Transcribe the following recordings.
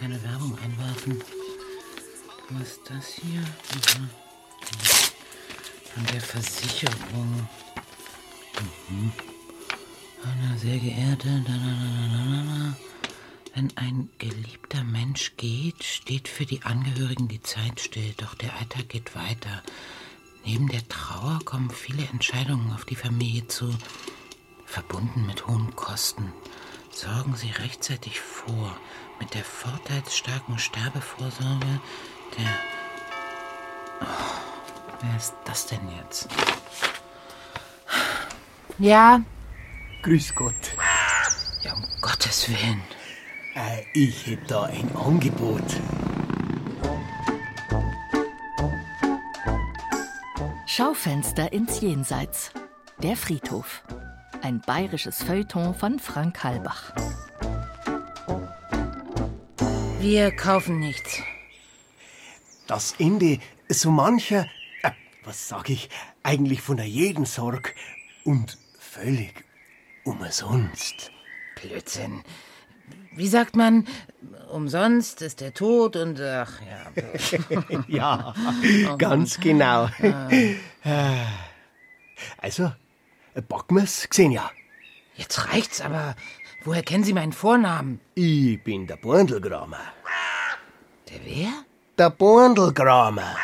keine Werbung einwerfen? Was ist das hier? Mhm. Von der Versicherung. Mhm. Anna, sehr geehrte, da, da, da. Wenn ein geliebter Mensch geht, steht für die Angehörigen die Zeit still, doch der Alltag geht weiter. Neben der Trauer kommen viele Entscheidungen auf die Familie zu, verbunden mit hohen Kosten. Sorgen Sie rechtzeitig vor, mit der vorteilsstarken Sterbevorsorge der... Oh, wer ist das denn jetzt? Ja, Grüß Gott. ja, um Gottes Willen. Äh, ich hätte da ein Angebot. Schaufenster ins Jenseits. Der Friedhof. Ein bayerisches Feuilleton von Frank Halbach. Wir kaufen nichts. Das Ende so mancher, äh, was sag ich, eigentlich von der jeden Sorg und völlig umsonst. Blödsinn. Wie sagt man, umsonst ist der Tod und ach ja. Ja, ganz genau. Äh, Also, backen wir's, Xenia. Jetzt reicht's, aber woher kennen Sie meinen Vornamen? Ich bin der Borndelgramer. Der wer? Der Borndelgramer.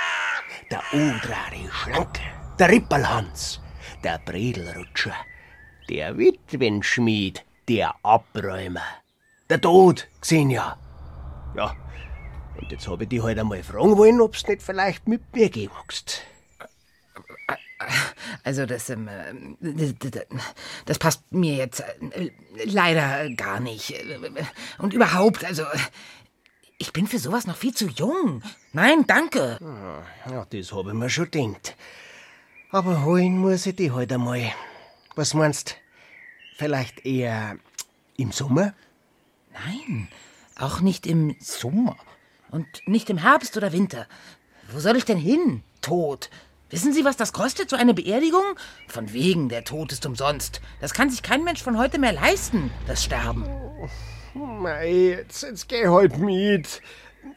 Der odrare Schlanke. Der Rippelhans. Der Bredelrutscher. Der Witwenschmied. Der Abräumer. Der Tod, Xenia. Ja, und jetzt hab ich dich halt einmal fragen wollen, ob's nicht vielleicht mit mir gehen magst. Also das, ähm, äh, das passt mir jetzt äh, leider gar nicht. Und überhaupt, also ich bin für sowas noch viel zu jung. Nein, danke. Ja, das hab ich mir schon gedacht. Aber holen muss ich dich halt einmal. Was meinst? Vielleicht eher im Sommer? Nein, auch nicht im Sommer und nicht im Herbst oder Winter. Wo soll ich denn hin? Tod. Wissen Sie, was das kostet, so eine Beerdigung? Von wegen, der Tod ist umsonst. Das kann sich kein Mensch von heute mehr leisten, das Sterben. Mei, jetzt, jetzt geh halt mit.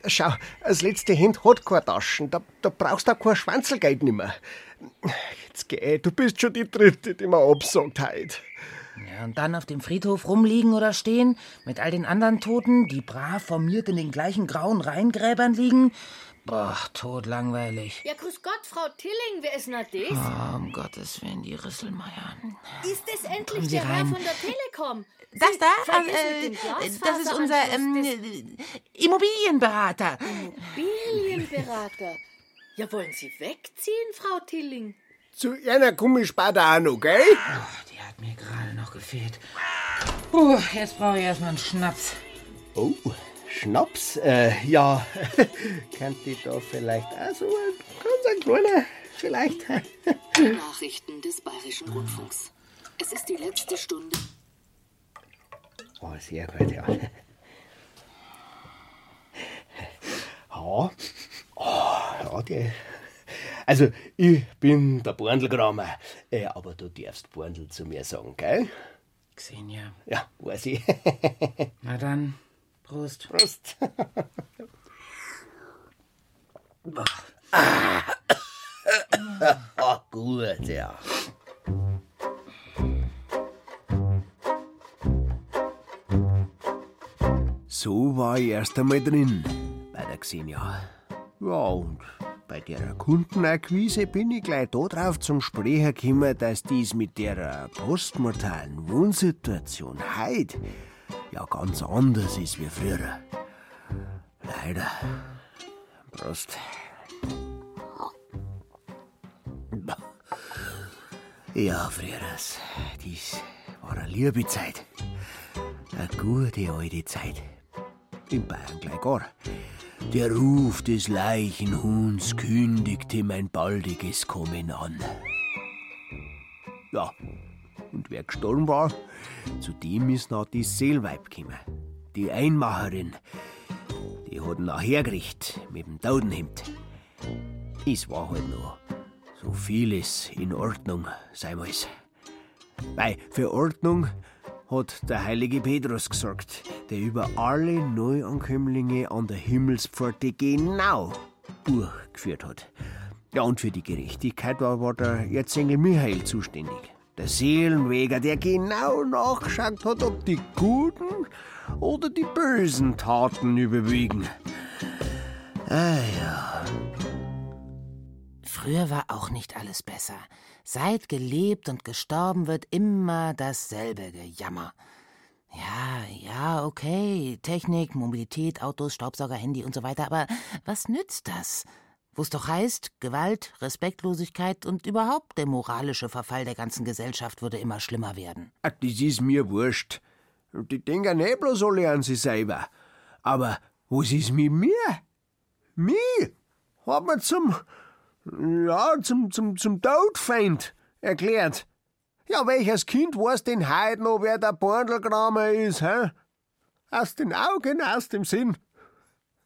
Schau, das letzte Hemd hat keine Taschen. Da, da brauchst du auch kein Schwanzelgeld nimmer. Jetzt geh, du bist schon die dritte, die mir absagt heut. Ja, und dann auf dem Friedhof rumliegen oder stehen, mit all den anderen Toten, die brav formiert in den gleichen grauen Reihengräbern liegen. Boah, totlangweilig. Ja, grüß Gott, Frau Tilling, wer ist denn das? Oh, um Gottes Willen, die Risselmeier. Ist das endlich Sie der Herr von der Telekom? Das da? vergessen äh, das ist unser ähm, äh, Immobilienberater. Immobilienberater. Ja, wollen Sie wegziehen, Frau Tilling? Zu einer komm ich später auch noch, gell? Die hat mir gerade noch gefehlt. Puh, jetzt brauche ich erstmal einen Schnaps. Oh, Schnaps? Äh, ja, könnte ich da vielleicht auch so ein ganz ein kleiner, vielleicht. Nachrichten des Bayerischen Rundfunks. Es ist die letzte Stunde. Oh, sehr gut, ja. Ja, oh, ja, der. Also, ich bin der Borndelgramer, äh, aber du darfst Borndl zu mir sagen, gell? Xenia. Ja, weiß ich. Na dann, Prost. Prost. Ah, gut, ja. So war ich erst einmal drin bei der Xenia. Ja, und bei der Kundenakquise bin ich gleich da drauf zum Sprechen gekommen, dass dies mit der postmortalen Wohnsituation heut ja ganz anders ist wie früher. Leider. Prost. Ja, Frieres, dies war eine liebe Zeit. Eine gute alte Zeit. in Bayern gleich gar. Der Ruf des Leichenhuhns kündigte mein baldiges Kommen an. Ja, und wer gestorben war, zu dem ist noch die Seelweib gekommen. Die Einmacherin. Die hat ihn nachher gekriegt mit dem Taudenhemd. Es war halt noch so vieles in Ordnung, sei mal's. Weil für Ordnung hat der heilige Petrus gesorgt, der über alle Neuankömmlinge an der Himmelspforte genau Buch geführt hat. Ja, und für die Gerechtigkeit war, war der Erzengel Michael zuständig. Der Seelenweger, der genau nachgeschaut hat, ob die guten oder die bösen Taten überwiegen. Ah ja. Früher war auch nicht alles besser. Seit gelebt und gestorben wird immer dasselbe Gejammer. Ja, ja, okay. Technik, Mobilität, Autos, Staubsauger, Handy und so weiter. Aber was nützt das? Wo es doch heißt, Gewalt, Respektlosigkeit und überhaupt der moralische Verfall der ganzen Gesellschaft würde immer schlimmer werden. Ach, das ist mir wurscht. Die denken nicht bloß alle an sich selber. Aber was ist mit mir? Mich hat man zum, ja, zum, zum, zum Todfeind erklärt. Ja, welches Kind weiß denn heute noch, wer der Borndelgramer ist, hä? Aus den Augen, aus dem Sinn.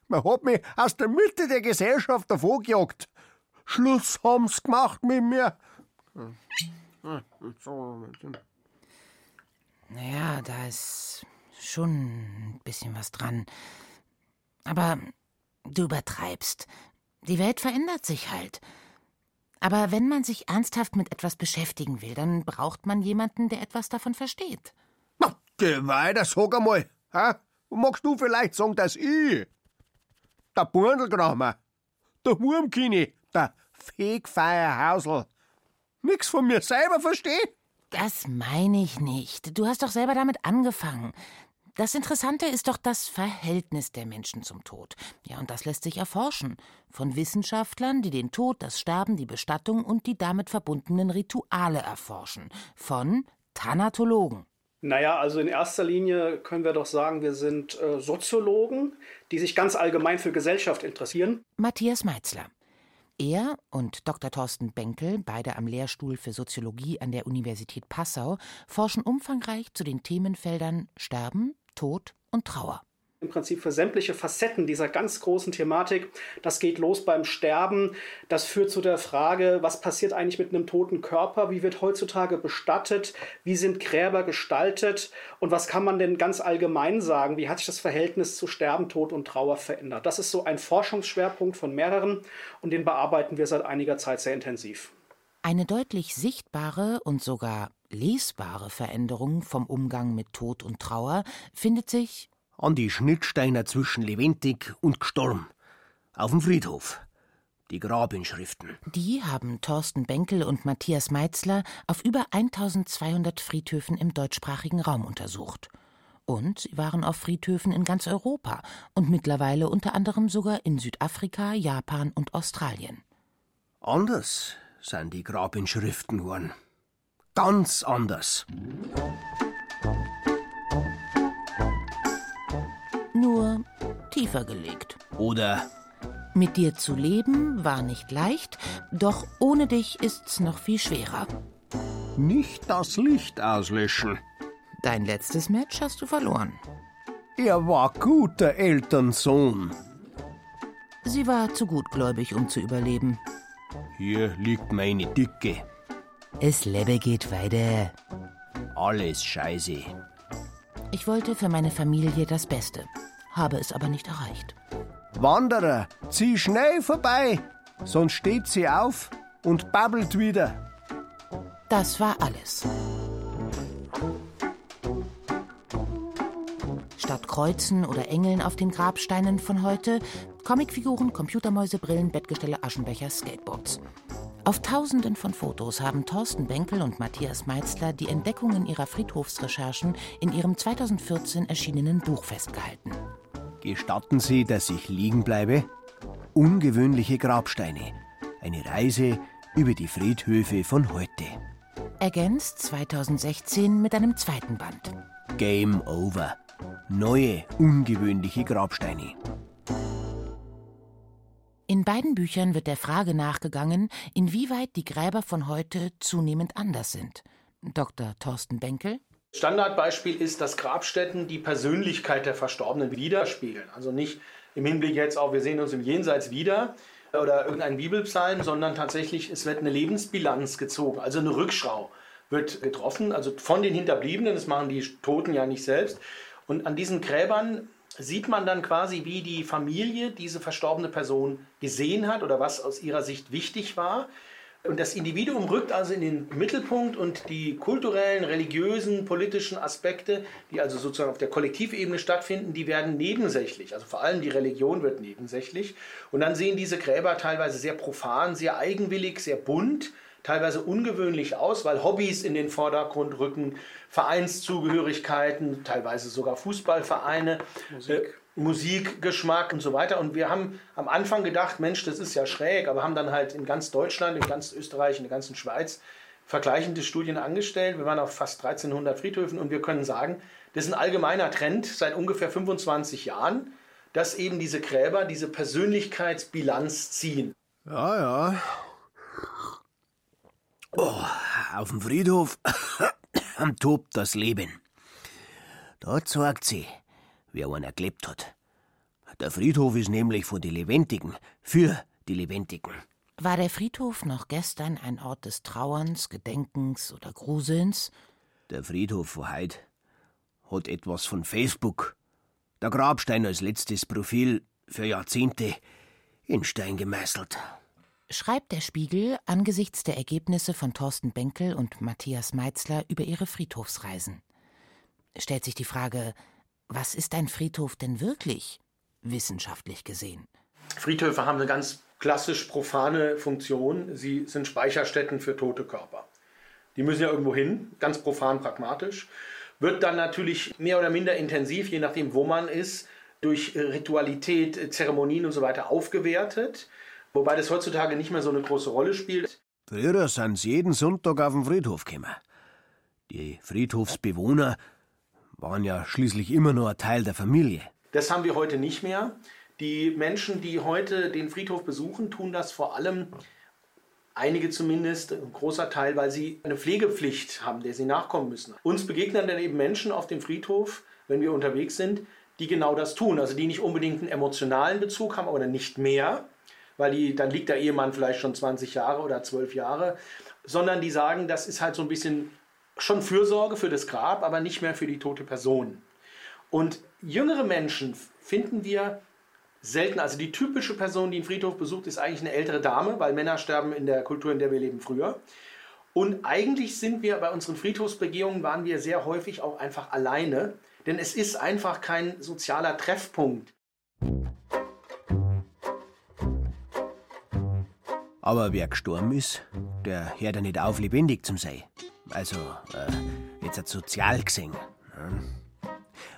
Man hat mich aus der Mitte der Gesellschaft davongejagt. Schluss haben's gemacht mit mir. Naja, da ist schon ein bisschen was dran. Aber du übertreibst. Die Welt verändert sich halt. Aber wenn man sich ernsthaft mit etwas beschäftigen will, dann braucht man jemanden, der etwas davon versteht. Na, geh weiter, sag einmal. Hä? Magst du vielleicht sagen, dass ich, der Burdelgramer, der Wurmkini, der Fegfeierhausl, nix von mir selber versteh? Das meine ich nicht. Du hast doch selber damit angefangen. Das Interessante ist doch das Verhältnis der Menschen zum Tod. Ja, und das lässt sich erforschen. Von Wissenschaftlern, die den Tod, das Sterben, die Bestattung und die damit verbundenen Rituale erforschen. Von Thanatologen. Naja, also in erster Linie können wir doch sagen, wir sind äh, Soziologen, die sich ganz allgemein für Gesellschaft interessieren. Matthias Meitzler. Er und Dr. Thorsten Benkel, beide am Lehrstuhl für Soziologie an der Universität Passau, forschen umfangreich zu den Themenfeldern Sterben, Tod und Trauer. Im Prinzip für sämtliche Facetten dieser ganz großen Thematik. Das geht los beim Sterben. Das führt zu der Frage, was passiert eigentlich mit einem toten Körper? Wie wird heutzutage bestattet? Wie sind Gräber gestaltet? Und was kann man denn ganz allgemein sagen? Wie hat sich das Verhältnis zu Sterben, Tod und Trauer verändert? Das ist so ein Forschungsschwerpunkt von mehreren und den bearbeiten wir seit einiger Zeit sehr intensiv. Eine deutlich sichtbare und sogar lesbare Veränderung vom Umgang mit Tod und Trauer findet sich an die Schnittsteine zwischen lebendig und gestorben. Auf dem Friedhof. Die Grabinschriften. Die haben Thorsten Benkel und Matthias Meitzler auf über 1200 Friedhöfen im deutschsprachigen Raum untersucht. Und sie waren auf Friedhöfen in ganz Europa und mittlerweile unter anderem sogar in Südafrika, Japan und Australien. Anders sind die Grabinschriften geworden. Ganz anders. Nur tiefer gelegt. Oder Mit dir zu leben war nicht leicht, doch ohne dich ist's noch viel schwerer. nicht das Licht auslöschen. Dein letztes Match hast du verloren. Er war guter Elternsohn. Sie war zu gutgläubig, um zu überleben. Hier liegt meine Dicke. Es Lebe geht weiter. Alles scheiße. Ich wollte für meine Familie das Beste, habe es aber nicht erreicht. Wanderer, zieh schnell vorbei, sonst steht sie auf und babbelt wieder. Das war alles. Statt Kreuzen oder Engeln auf den Grabsteinen von heute, Comicfiguren, Computermäuse, Brillen, Bettgestelle, Aschenbecher, Skateboards. Auf tausenden von Fotos haben Thorsten Benkel und Matthias Meitzler die Entdeckungen ihrer Friedhofsrecherchen in ihrem 2014 erschienenen Buch festgehalten. Gestatten Sie, dass ich liegen bleibe? Ungewöhnliche Grabsteine. Eine Reise über die Friedhöfe von heute. Ergänzt 2016 mit einem zweiten Band. Game over. neue, ungewöhnliche Grabsteine. In beiden Büchern wird der Frage nachgegangen, inwieweit die Gräber von heute zunehmend anders sind. Dr. Thorsten Benkel. Standardbeispiel ist, dass Grabstätten die Persönlichkeit der Verstorbenen widerspiegeln. Also nicht im Hinblick jetzt auf, wir sehen uns im Jenseits wieder oder irgendein Bibelpsalm, sondern tatsächlich, es wird eine Lebensbilanz gezogen, also eine Rückschau wird getroffen, also von den Hinterbliebenen, das machen die Toten ja nicht selbst. Und an diesen Gräbern sieht man dann quasi, wie die Familie diese verstorbene Person gesehen hat oder was aus ihrer Sicht wichtig war. Und das Individuum rückt also in den Mittelpunkt und die kulturellen, religiösen, politischen Aspekte, die also sozusagen auf der Kollektivebene stattfinden, die werden nebensächlich. Also vor allem die Religion wird nebensächlich. Und dann sehen diese Gräber teilweise sehr profan, sehr eigenwillig, sehr bunt, teilweise ungewöhnlich aus, weil Hobbys in den Vordergrund rücken, Vereinszugehörigkeiten, teilweise sogar Fußballvereine. Musik. Musikgeschmack und so weiter. Und wir haben am Anfang gedacht, Mensch, das ist ja schräg, aber haben dann halt in ganz Deutschland, in ganz Österreich, in der ganzen Schweiz vergleichende Studien angestellt. Wir waren auf fast 1300 Friedhöfen und wir können sagen, das ist ein allgemeiner Trend seit ungefähr 25 Jahren, dass eben diese Gräber diese Persönlichkeitsbilanz ziehen. Ja, ja. Oh, auf dem Friedhof tobt das Leben. Da zeigt sie, wie einer gelebt hat. Der Friedhof ist nämlich von den Lebendigen, für die Lebendigen. War der Friedhof noch gestern ein Ort des Trauerns, Gedenkens oder Gruselns? Der Friedhof von heute hat etwas von Facebook. Der Grabstein als letztes Profil für Jahrzehnte in Stein gemeißelt schreibt der Spiegel angesichts der Ergebnisse von Thorsten Benkel und Matthias Meitzler über ihre Friedhofsreisen. Stellt sich die Frage, was ist ein Friedhof denn wirklich, wissenschaftlich gesehen? Friedhöfe haben eine ganz klassisch profane Funktion. Sie sind Speicherstätten für tote Körper. Die müssen ja irgendwo hin, ganz profan pragmatisch. Wird dann natürlich mehr oder minder intensiv, je nachdem, wo man ist, durch Ritualität, Zeremonien und so weiter aufgewertet. Wobei das heutzutage nicht mehr so eine große Rolle spielt. Früher sind sie jeden Sonntag auf den Friedhof gekommen. Die Friedhofsbewohner waren ja schließlich immer nur ein Teil der Familie. Das haben wir heute nicht mehr. Die Menschen, die heute den Friedhof besuchen, tun das vor allem, einige zumindest, ein großer Teil, weil sie eine Pflegepflicht haben, der sie nachkommen müssen. Uns begegnen dann eben Menschen auf dem Friedhof, wenn wir unterwegs sind, die genau das tun. Also die nicht unbedingt einen emotionalen Bezug haben oder nicht mehr, weil die, dann liegt der Ehemann vielleicht schon 20 Jahre oder 12 Jahre, sondern die sagen, das ist halt so ein bisschen schon Fürsorge für das Grab, aber nicht mehr für die tote Person. Und jüngere Menschen finden wir selten. Also die typische Person, die einen Friedhof besucht, ist eigentlich eine ältere Dame, weil Männer sterben in der Kultur, in der wir leben, früher. Und eigentlich sind wir bei unseren Friedhofsbegehungen, waren wir sehr häufig auch einfach alleine, denn es ist einfach kein sozialer Treffpunkt. Aber wer gestorben ist, der hört ja nicht auf, lebendig zu sein. Also, äh, jetzt hat sozial gesehen.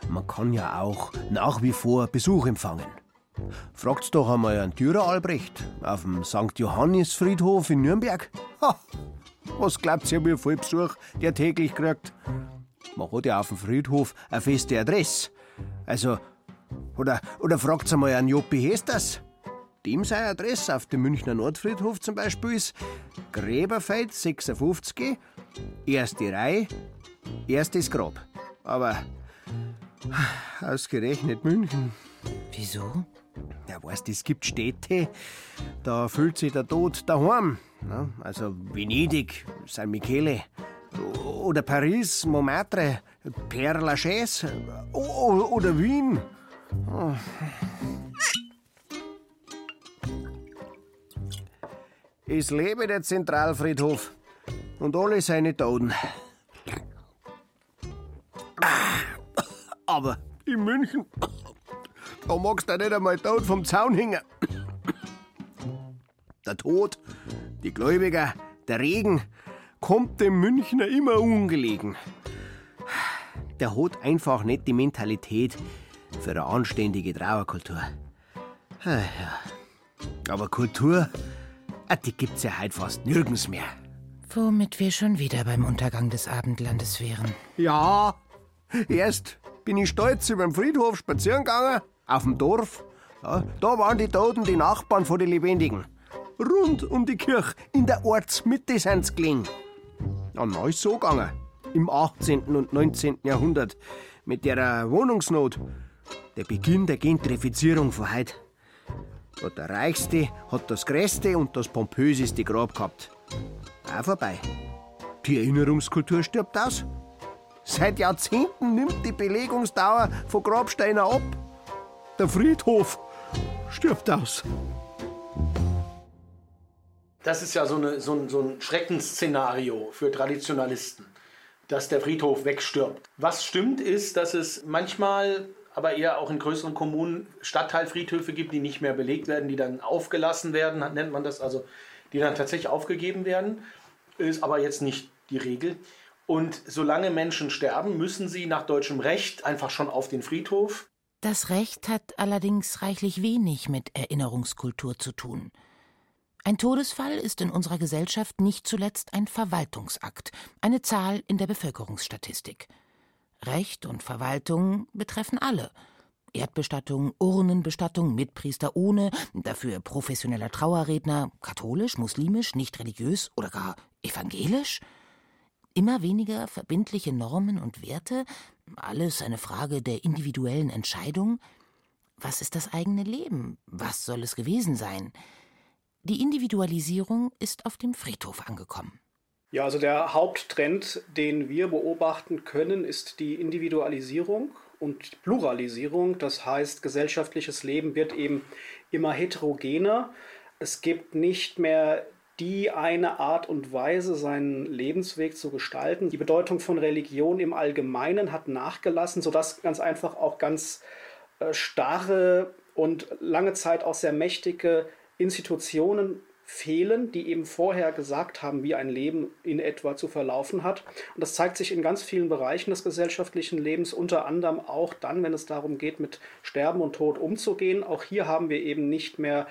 Man kann ja auch nach wie vor Besuch empfangen. Fragt's doch einmal an Dürer Albrecht auf dem St. Johannis Friedhof in Nürnberg. Ha, was glaubt ihr, wie viel Besuch der täglich kriegt? Man hat ja auf dem Friedhof eine feste Adresse. Also, oder, oder fragt's einmal an Joppi Hesters. Dem seine Adresse auf dem Münchner Nordfriedhof zum Beispiel ist Gräberfeld 56, erste Reihe, erstes Grab. Aber ausgerechnet München. Wieso? Ja, weißt, es gibt Städte, da fühlt sich der Tod daheim. Ne? Also Venedig, San Michele oder Paris, Montmartre, Père Lachaise oder Wien. Oh. Es lebe der Zentralfriedhof und alle seine Toten. Aber in München, da magst du nicht einmal tot vom Zaun hängen. Der Tod, die Gläubiger, der Regen kommt dem Münchner immer ungelegen. Der hat einfach nicht die Mentalität für eine anständige Trauerkultur. Aber Kultur Ah, die gibt's ja heute fast nirgends mehr. Womit wir schon wieder beim Untergang des Abendlandes wären. Ja, erst bin ich stolz über den Friedhof spazieren gegangen, auf dem Dorf. Ja, da waren die Toten die Nachbarn von den Lebendigen. Rund um die Kirche, in der Ortsmitte sind sie gelegen. Dann ist so gegangen. Im 18. und 19. Jahrhundert. Mit der Wohnungsnot. Der Beginn der Gentrifizierung von heute. Ja, der Reichste hat das größte und das pompöseste Grab gehabt. Auch vorbei. Die Erinnerungskultur stirbt aus. Seit Jahrzehnten nimmt die Belegungsdauer von Grabsteinen ab. Der Friedhof stirbt aus. Das ist ja so, eine, so, ein, so ein Schreckensszenario für Traditionalisten, dass der Friedhof wegstirbt. Was stimmt ist, dass es manchmal, aber eher auch in größeren Kommunen, Stadtteilfriedhöfe gibt, die nicht mehr belegt werden, die dann aufgelassen werden, nennt man das, also die dann tatsächlich aufgegeben werden. Ist aber jetzt nicht die Regel. Und solange Menschen sterben, müssen sie nach deutschem Recht einfach schon auf den Friedhof. Das Recht hat allerdings reichlich wenig mit Erinnerungskultur zu tun. Ein Todesfall ist in unserer Gesellschaft nicht zuletzt ein Verwaltungsakt, eine Zahl in der Bevölkerungsstatistik. Recht und Verwaltung betreffen alle. Erdbestattung, Urnenbestattung mit Priester ohne, dafür professioneller Trauerredner, katholisch, muslimisch, nicht religiös oder gar evangelisch? Immer weniger verbindliche Normen und Werte, alles eine Frage der individuellen Entscheidung. Was ist das eigene Leben? Was soll es gewesen sein? Die Individualisierung ist auf dem Friedhof angekommen. Ja, also der Haupttrend, den wir beobachten können, ist die Individualisierung und Pluralisierung. Das heißt, gesellschaftliches Leben wird eben immer heterogener. Es gibt nicht mehr die eine Art und Weise, seinen Lebensweg zu gestalten. Die Bedeutung von Religion im Allgemeinen hat nachgelassen, sodass ganz einfach auch ganz äh, starre und lange Zeit auch sehr mächtige Institutionen fehlen, die eben vorher gesagt haben, wie ein Leben in etwa zu verlaufen hat. Und das zeigt sich in ganz vielen Bereichen des gesellschaftlichen Lebens, unter anderem auch dann, wenn es darum geht, mit Sterben und Tod umzugehen. Auch hier haben wir eben nicht mehr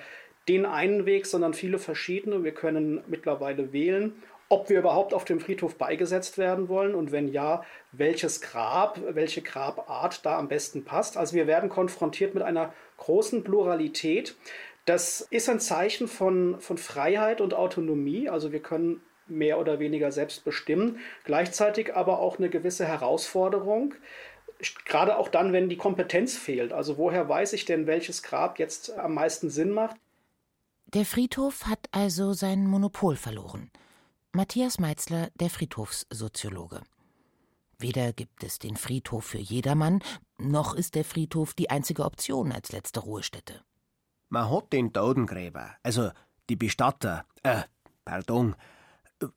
den einen Weg, sondern viele verschiedene. Wir können mittlerweile wählen, ob wir überhaupt auf dem Friedhof beigesetzt werden wollen und wenn ja, welches Grab, welche Grabart da am besten passt. Also wir werden konfrontiert mit einer großen Pluralität. Das ist ein Zeichen von, von Freiheit und Autonomie. Also wir können mehr oder weniger selbst bestimmen. Gleichzeitig aber auch eine gewisse Herausforderung gerade auch dann, wenn die Kompetenz fehlt. Also woher weiß ich denn, welches Grab jetzt am meisten Sinn macht? Der Friedhof hat also sein Monopol verloren. Matthias Meitzler, der Friedhofssoziologe. Weder gibt es den Friedhof für jedermann, noch ist der Friedhof die einzige Option als letzte Ruhestätte. Man hat den Totengräber, also die Bestatter, äh, pardon,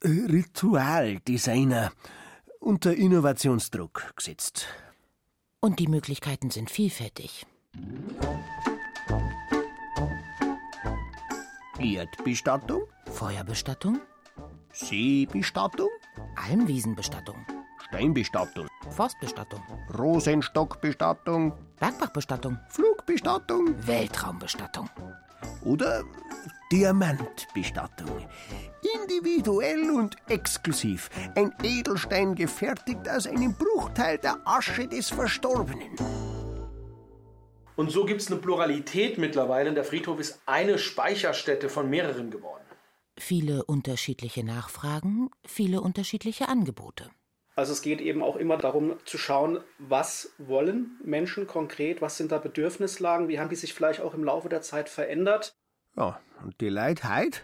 Ritualdesigner unter Innovationsdruck gesetzt. Und die Möglichkeiten sind vielfältig. Erdbestattung, Feuerbestattung, Seebestattung, Almwiesenbestattung, Steinbestattung, Forstbestattung, Rosenstockbestattung, Bergbachbestattung, Flugbestattung Weltraumbestattung. oder Diamantbestattung. Individuell und exklusiv. Ein Edelstein gefertigt aus einem Bruchteil der Asche des Verstorbenen. Und so gibt es eine Pluralität mittlerweile. Der Friedhof ist eine Speicherstätte von mehreren geworden. Viele unterschiedliche Nachfragen, viele unterschiedliche Angebote. Also es geht eben auch immer darum zu schauen, was wollen Menschen konkret, was sind da Bedürfnislagen, wie haben die sich vielleicht auch im Laufe der Zeit verändert. Ja, und die Leute heute,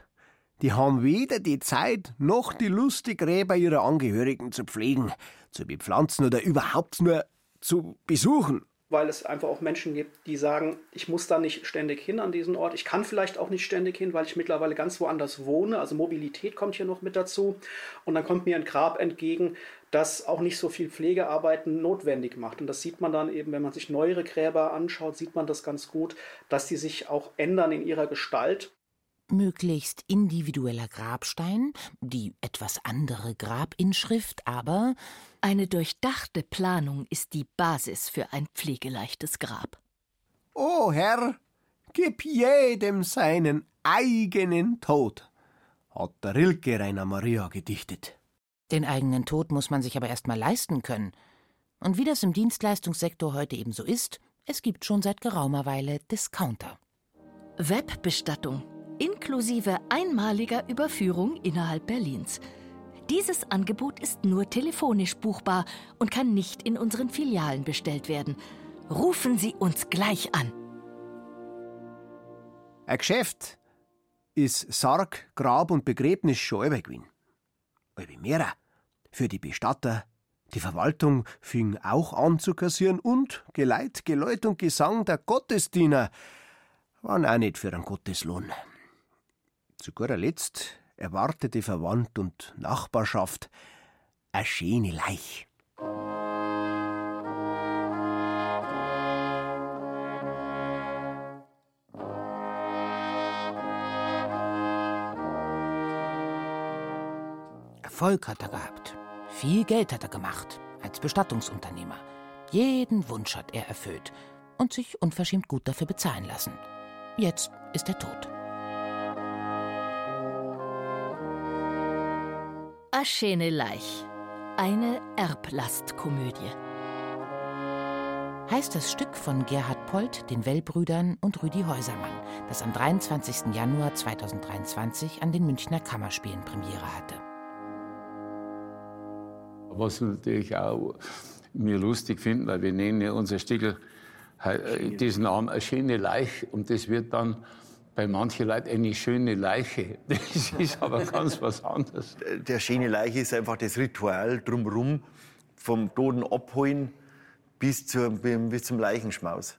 die haben weder die Zeit noch die Lust, die Gräber ihrer Angehörigen zu pflegen, zu bepflanzen oder überhaupt nur zu besuchen. weil es einfach auch Menschen gibt, die sagen, ich muss da nicht ständig hin an diesen Ort. Ich kann vielleicht auch nicht ständig hin, weil ich mittlerweile ganz woanders wohne. Also Mobilität kommt hier noch mit dazu. Und dann kommt mir ein Grab entgegen, das auch nicht so viel Pflegearbeiten notwendig macht. Und das sieht man dann eben, wenn man sich neuere Gräber anschaut, sieht man das ganz gut, dass die sich auch ändern in ihrer Gestalt. Möglichst individueller Grabstein, die etwas andere Grabinschrift, aber Eine durchdachte Planung ist die Basis für ein pflegeleichtes Grab. O Herr, gib jedem seinen eigenen Tod, hat der Rilke Rainer Maria gedichtet. Den eigenen Tod muss man sich aber erst mal leisten können. Und wie das im Dienstleistungssektor heute eben so ist, es gibt schon seit geraumer Weile Discounter. Webbestattung inklusive einmaliger Überführung innerhalb Berlins. Dieses Angebot ist nur telefonisch buchbar und kann nicht in unseren Filialen bestellt werden. Rufen Sie uns gleich an. Ein Geschäft ist Sarg, Grab und Begräbnis schon gewesen. Aber mehr. Für die Bestatter, die Verwaltung fing auch an zu kassieren und Geleit, Geläut und Gesang der Gottesdiener waren auch nicht für einen Gotteslohn. Zu guter Letzt erwartete Verwandt und Nachbarschaft eine schöne Leich. Erfolg hat er gehabt. Viel Geld hat er gemacht, als Bestattungsunternehmer. Jeden Wunsch hat er erfüllt und sich unverschämt gut dafür bezahlen lassen. Jetzt ist er tot. A schöne Leich. Eine Erblastkomödie. Heißt das Stück von Gerhard Polt, den Wellbrüdern und Rüdi Häusermann, das am 23. Januar 2023 an den Münchner Kammerspielen Premiere hatte. Was wir natürlich auch mir lustig finden, weil wir nennen ja unser Stickel äh, diesen Namen eine schöne Leiche und das wird dann bei manchen Leuten eine schöne Leiche. Das ist aber ganz was anderes. Der schöne Leiche ist einfach das Ritual drumherum vom Toten abholen bis, zur, bis zum Leichenschmaus.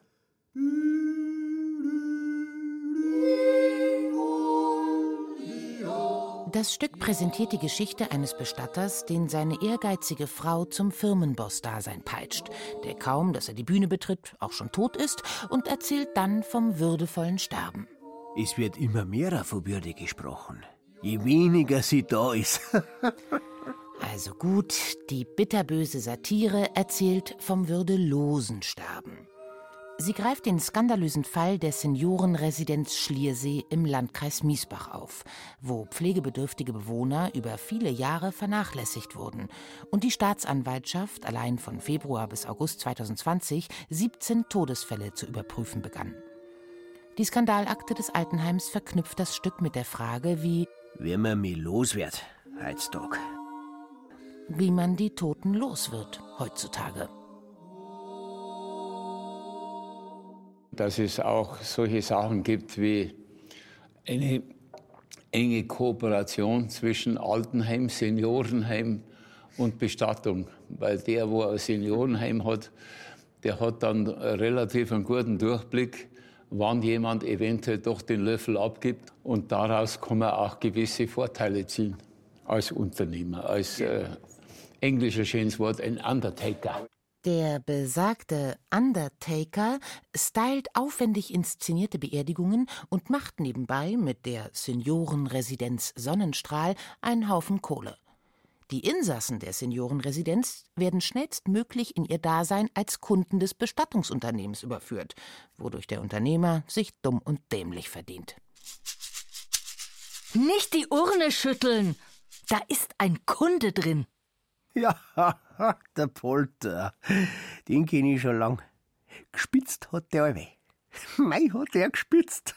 Das Stück präsentiert die Geschichte eines Bestatters, den seine ehrgeizige Frau zum Firmenboss-Dasein peitscht, der kaum, dass er die Bühne betritt, auch schon tot ist und erzählt dann vom würdevollen Sterben. Es wird immer mehr von Würde gesprochen. Je weniger sie da ist. Also gut, die bitterböse Satire erzählt vom würdelosen Sterben. Sie greift den skandalösen Fall der Seniorenresidenz Schliersee im Landkreis Miesbach auf, wo pflegebedürftige Bewohner über viele Jahre vernachlässigt wurden und die Staatsanwaltschaft allein von Februar bis August 2020 17 Todesfälle zu überprüfen begann. Die Skandalakte des Altenheims verknüpft das Stück mit der Frage, wie Wie man mich los wird, heutzutage. wie man die Toten los wird heutzutage. Dass es auch solche Sachen gibt wie eine enge Kooperation zwischen Altenheim, Seniorenheim und Bestattung. Weil der, wo ein Seniorenheim hat, der hat dann relativ einen guten Durchblick, wann jemand eventuell doch den Löffel abgibt. Und daraus kann man auch gewisse Vorteile ziehen als Unternehmer, als äh, englischer schönes Wort, ein Undertaker. Der besagte Undertaker stylt aufwendig inszenierte Beerdigungen und macht nebenbei mit der Seniorenresidenz Sonnenstrahl einen Haufen Kohle. Die Insassen der Seniorenresidenz werden schnellstmöglich in ihr Dasein als Kunden des Bestattungsunternehmens überführt, wodurch der Unternehmer sich dumm und dämlich verdient. Nicht die Urne schütteln. Da ist ein Kunde drin. Ja, der Polter. Den kenne ich schon lang. Gespitzt hat der alle. Mei hat der gespitzt.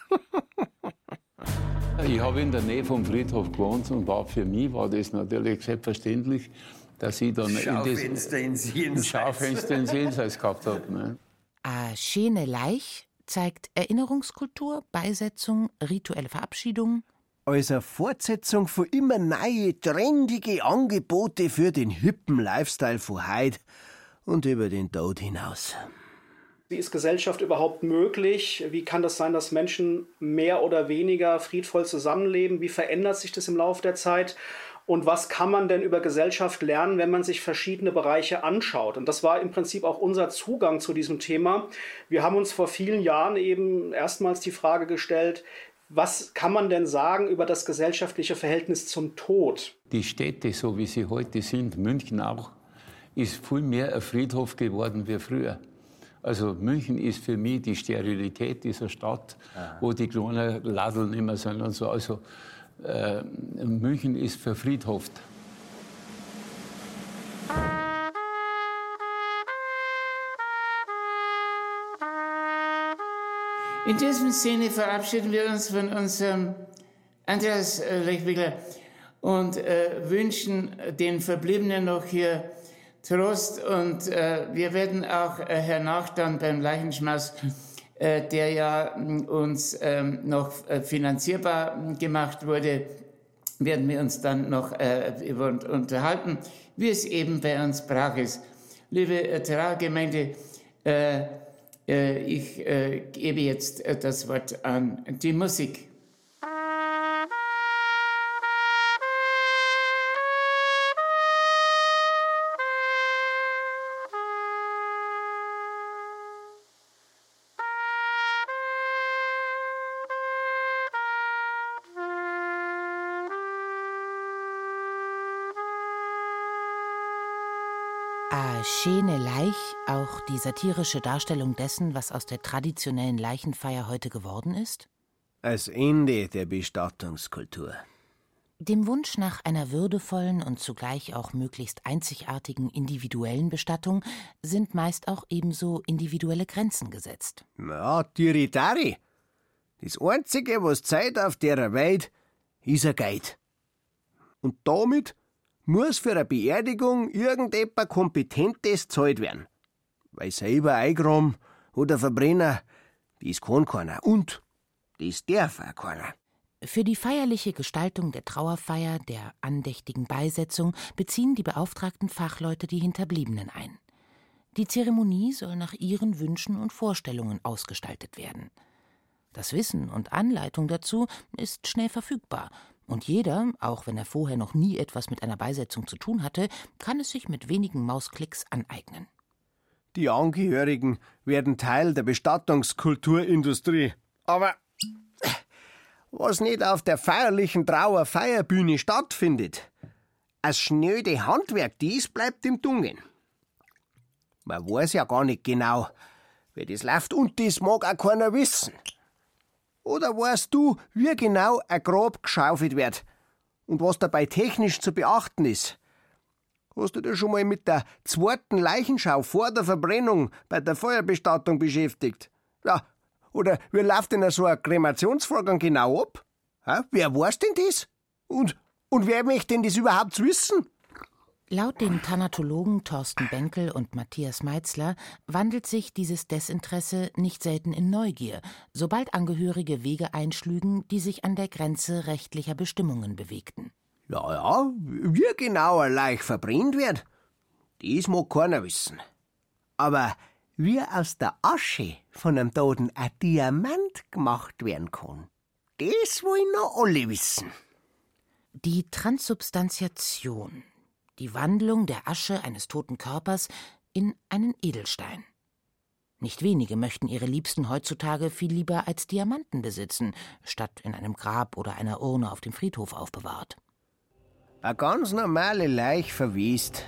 Ich habe in der Nähe vom Friedhof gewohnt und war für mich war das natürlich selbstverständlich, dass ich dann Schaufenster in ins das Jenseits. Schaufenster ins Jenseits gehabt habe. Ne? A schöne Leich zeigt Erinnerungskultur, Beisetzung, rituelle Verabschiedung. Als eine Fortsetzung von immer neue, trendige Angebote für den hippen Lifestyle von heute und über den Tod hinaus. Wie ist Gesellschaft überhaupt möglich? Wie kann das sein, dass Menschen mehr oder weniger friedvoll zusammenleben? Wie verändert sich das im Laufe der Zeit? Und was kann man denn über Gesellschaft lernen, wenn man sich verschiedene Bereiche anschaut? Und das war im Prinzip auch unser Zugang zu diesem Thema. Wir haben uns vor vielen Jahren eben erstmals die Frage gestellt, was kann man denn sagen über das gesellschaftliche Verhältnis zum Tod? Die Städte, so wie sie heute sind, München auch, ist viel mehr ein Friedhof geworden wie früher. Also München ist für mich die Sterilität dieser Stadt, wo die kleinen Ladeln immer sind und so. Also äh, München ist verfriedhoft. In diesem Sinne verabschieden wir uns von unserem Andreas äh, Lechwickler und äh, wünschen den Verbliebenen noch hier Trost und äh, wir werden auch äh, hernach dann beim Leichenschmaus, äh, der ja uns ähm, noch äh, finanzierbar gemacht wurde, werden wir uns dann noch äh, unterhalten, wie es eben bei uns brach ist. Liebe Trauergemeinde, äh, ich äh, gebe jetzt äh, das Wort an die Musik. Die satirische Darstellung dessen, was aus der traditionellen Leichenfeier heute geworden ist? Das Ende der Bestattungskultur. Dem Wunsch nach einer würdevollen und zugleich auch möglichst einzigartigen individuellen Bestattung sind meist auch ebenso individuelle Grenzen gesetzt. Ja, Tiritari. Das Einzige, was Zeit auf der Welt, ist ein Geld. Und damit muss für eine Beerdigung irgendetwas Kompetentes zahlt werden. Weil selber eingraben oder Verbrenner, das kann keiner. Und das darf auch keiner. Für die feierliche Gestaltung der Trauerfeier, der andächtigen Beisetzung beziehen die beauftragten Fachleute die Hinterbliebenen ein. Die Zeremonie soll nach ihren Wünschen und Vorstellungen ausgestaltet werden. Das Wissen und Anleitung dazu ist schnell verfügbar, und jeder, auch wenn er vorher noch nie etwas mit einer Beisetzung zu tun hatte, kann es sich mit wenigen Mausklicks aneignen. Die Angehörigen werden Teil der Bestattungskulturindustrie. Aber was nicht auf der feierlichen Trauerfeierbühne stattfindet, als schnöde Handwerk dies bleibt im Dunkeln. Man weiß ja gar nicht genau, wie das läuft und das mag auch keiner wissen. Oder weißt du, wie genau ein Grab geschaufelt wird und was dabei technisch zu beachten ist? Hast du dich schon mal mit der zweiten Leichenschau vor der Verbrennung bei der Feuerbestattung beschäftigt? Ja, oder wie läuft denn so ein Kremationsvorgang genau ab? Ha? Wer weiß denn das? Und, und wer möchte denn das überhaupt wissen? Laut den Thanatologen Thorsten Benkel und Matthias Meitzler wandelt sich dieses Desinteresse nicht selten in Neugier, sobald Angehörige Wege einschlügen, die sich an der Grenze rechtlicher Bestimmungen bewegten. Ja, ja, wie genau ein Leich verbrennt wird, das mag keiner wissen. Aber wie aus der Asche von einem Toten ein Diamant gemacht werden kann, das wollen noch alle wissen. Die Transsubstantiation, die Wandlung der Asche eines toten Körpers in einen Edelstein. Nicht wenige möchten ihre Liebsten heutzutage viel lieber als Diamanten besitzen, statt in einem Grab oder einer Urne auf dem Friedhof aufbewahrt. Eine ganz normale Leich verwest,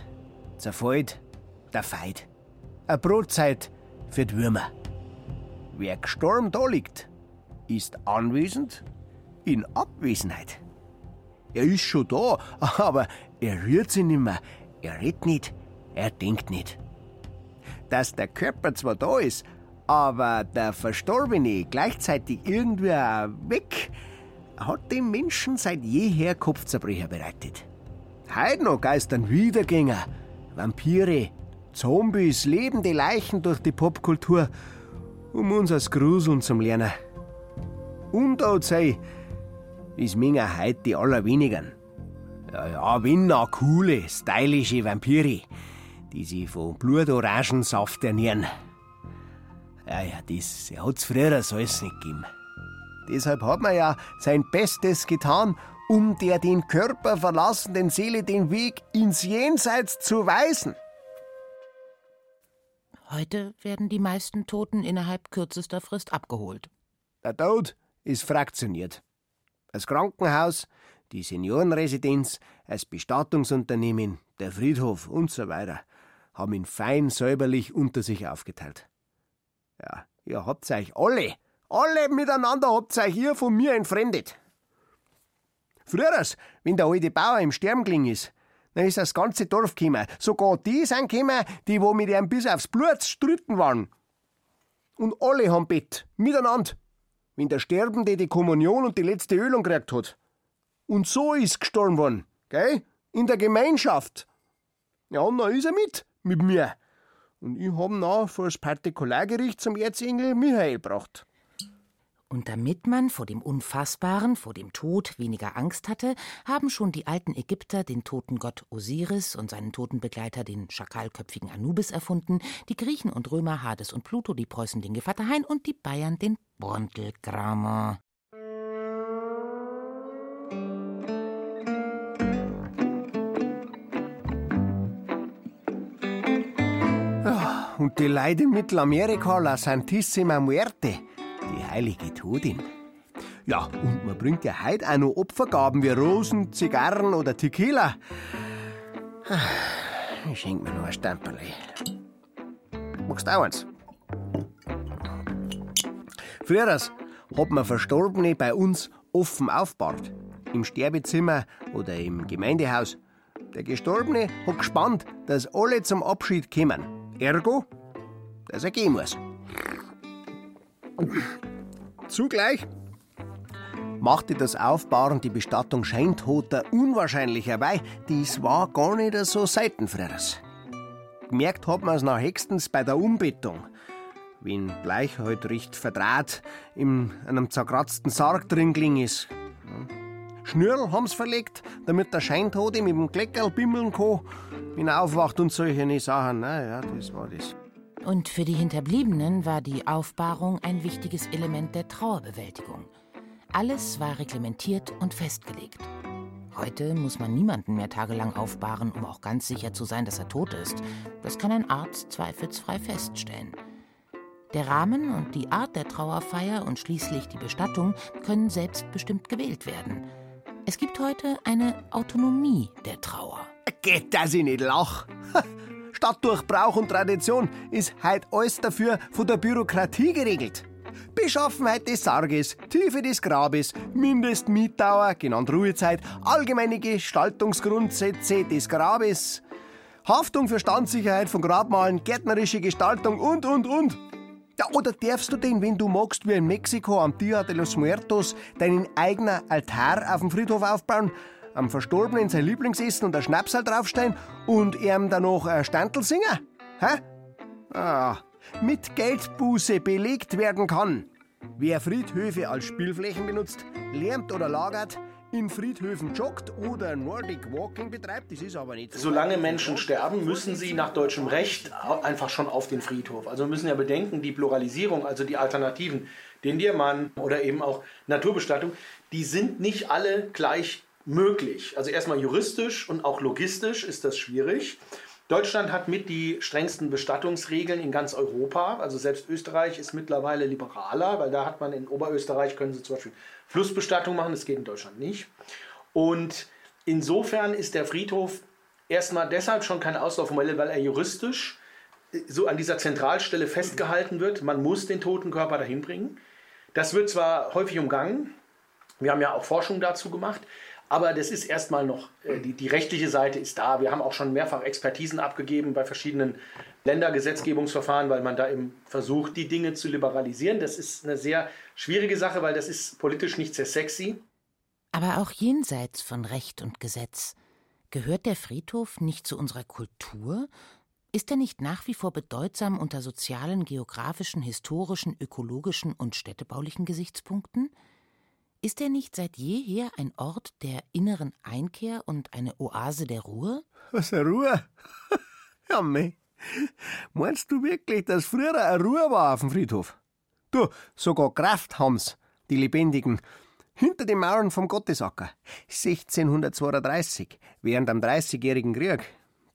zerfällt, der Feit. Eine Brotzeit für die Würmer. Wer gestorben da liegt, ist anwesend in Abwesenheit. Er ist schon da, aber er rührt sich nicht mehr, er redet nicht, er denkt nicht. Dass der Körper zwar da ist, aber der Verstorbene gleichzeitig irgendwie weg, hat dem Menschen seit jeher Kopfzerbrecher bereitet. Heute noch geistern Wiedergänger, Vampire, Zombies, lebende Leichen durch die Popkultur, um uns als Gruseln zum Lernen. Untot sei, ist mir heute die allerwenigeren. Ja, ja, wenn noch coole, stylische Vampire, die sich von Blutorangensaft ernähren. Ja, ja, das hat's früher so alles nicht gegeben. Deshalb hat man ja sein Bestes getan, um der den Körper verlassenden Seele den Weg ins Jenseits zu weisen. Heute werden die meisten Toten innerhalb kürzester Frist abgeholt. Der Tod ist fraktioniert. Das Krankenhaus, die Seniorenresidenz, das Bestattungsunternehmen, der Friedhof und so weiter haben ihn fein säuberlich unter sich aufgeteilt. Ja, ihr habt euch alle, alle miteinander habt euch hier von mir entfremdet. Früher, wenn der alte Bauer im Sterben gelegen ist, dann ist das ganze Dorf gekommen. Sogar die sind gekommen, die wo mit ihm bis aufs Blut stritten waren. Und alle haben Bett, miteinander, wenn der Sterbende die Kommunion und die letzte Ölung gekriegt hat. Und so ist gestorben worden, gell? In der Gemeinschaft. Ja, und dann ist er mit, mit mir. Und ich hab dann vor das Partikulargericht zum Erzengel Michael gebracht. Und damit man vor dem Unfassbaren, vor dem Tod weniger Angst hatte, haben schon die alten Ägypter den toten Gott Osiris und seinen toten Begleiter den schakalköpfigen Anubis erfunden, die Griechen und Römer Hades und Pluto, die Preußen den Gevatterhain und die Bayern den Brontelkramer. Ja, und die Leute in Mittelamerika, La Santissima Muerte, die heilige Todin. Ja, und man bringt ja heute auch noch Opfergaben wie Rosen, Zigarren oder Tequila. Ich schenk mir noch ein Stamperli. Magst du auch eins? Früher hat man Verstorbene bei uns offen aufbahrt. Im Sterbezimmer oder im Gemeindehaus. Der Gestorbene hat gespannt, dass alle zum Abschied kommen. Ergo, dass er gehen muss. Zugleich machte das Aufbahren die Bestattung Scheintoter unwahrscheinlicher, weil dies war gar nicht so selten. Gemerkt hat man es nach höchstens bei der Umbettung. Wenn Bleich halt recht verdraht in einem zerkratzten Sarg drin gelegen ist. Schnürl haben's verlegt, damit der Scheintote mit dem Kleckerl bimmeln kann, wenn er aufwacht und solche Sachen. Na ja, das war das. Und für die Hinterbliebenen war die Aufbahrung ein wichtiges Element der Trauerbewältigung. Alles war reglementiert und festgelegt. Heute muss man niemanden mehr tagelang aufbahren, um auch ganz sicher zu sein, dass er tot ist. Das kann ein Arzt zweifelsfrei feststellen. Der Rahmen und die Art der Trauerfeier und schließlich die Bestattung können selbstbestimmt gewählt werden. Es gibt heute eine Autonomie der Trauer. Geht, dass ich nicht lach. Statt durch Brauch und Tradition ist heute alles dafür von der Bürokratie geregelt. Beschaffenheit des Sarges, Tiefe des Grabes, Mindestmietdauer, genannt Ruhezeit, allgemeine Gestaltungsgrundsätze des Grabes, Haftung für Standsicherheit von Grabmalen, gärtnerische Gestaltung und, und, und. Ja, oder darfst du denn, wenn du magst, wie in Mexiko am Dia de los Muertos, deinen eigenen Altar auf dem Friedhof aufbauen, am Verstorbenen sein Lieblingsessen und ein Schnapsal draufstellen und ihm dann noch ein Standel singen? Hä? Ah, mit Geldbuße belegt werden kann. Wer Friedhöfe als Spielflächen benutzt, lärmt oder lagert, in Friedhöfen joggt oder Nordic Walking betreibt, das ist aber nicht so. Solange Menschen sterben, müssen sie nach deutschem Recht einfach schon auf den Friedhof. Also wir müssen ja bedenken, die Pluralisierung, also die Alternativen, den Diamant oder eben auch Naturbestattung, die sind nicht alle gleich möglich. Also erstmal juristisch und auch logistisch ist das schwierig. Deutschland hat mit die strengsten Bestattungsregeln in ganz Europa. Also selbst Österreich ist mittlerweile liberaler, weil da hat man in Oberösterreich können sie zum Beispiel Flussbestattung machen, das geht in Deutschland nicht. Und insofern ist der Friedhof erstmal deshalb schon keine Auslaufmodelle, weil er juristisch so an dieser Zentralstelle festgehalten wird. Man muss den toten Körper dahin bringen. Das wird zwar häufig umgangen, wir haben ja auch Forschung dazu gemacht, aber das ist erstmal noch, äh, die, die rechtliche Seite ist da. Wir haben auch schon mehrfach Expertisen abgegeben bei verschiedenen Ländergesetzgebungsverfahren, weil man da eben versucht, die Dinge zu liberalisieren. Das ist eine sehr schwierige Sache, weil das ist politisch nicht sehr sexy. Aber auch jenseits von Recht und Gesetz. Gehört der Friedhof nicht zu unserer Kultur? Ist er nicht nach wie vor bedeutsam unter sozialen, geografischen, historischen, ökologischen und städtebaulichen Gesichtspunkten? Ist er nicht seit jeher ein Ort der inneren Einkehr und eine Oase der Ruhe? Was, eine Ruhe? ja, meh. Meinst du wirklich, dass früher eine Ruhe war auf dem Friedhof? Du, sogar Kraft haben's, die Lebendigen. Hinter den Mauern vom Gottesacker. 1632, während am Dreißigjährigen Krieg.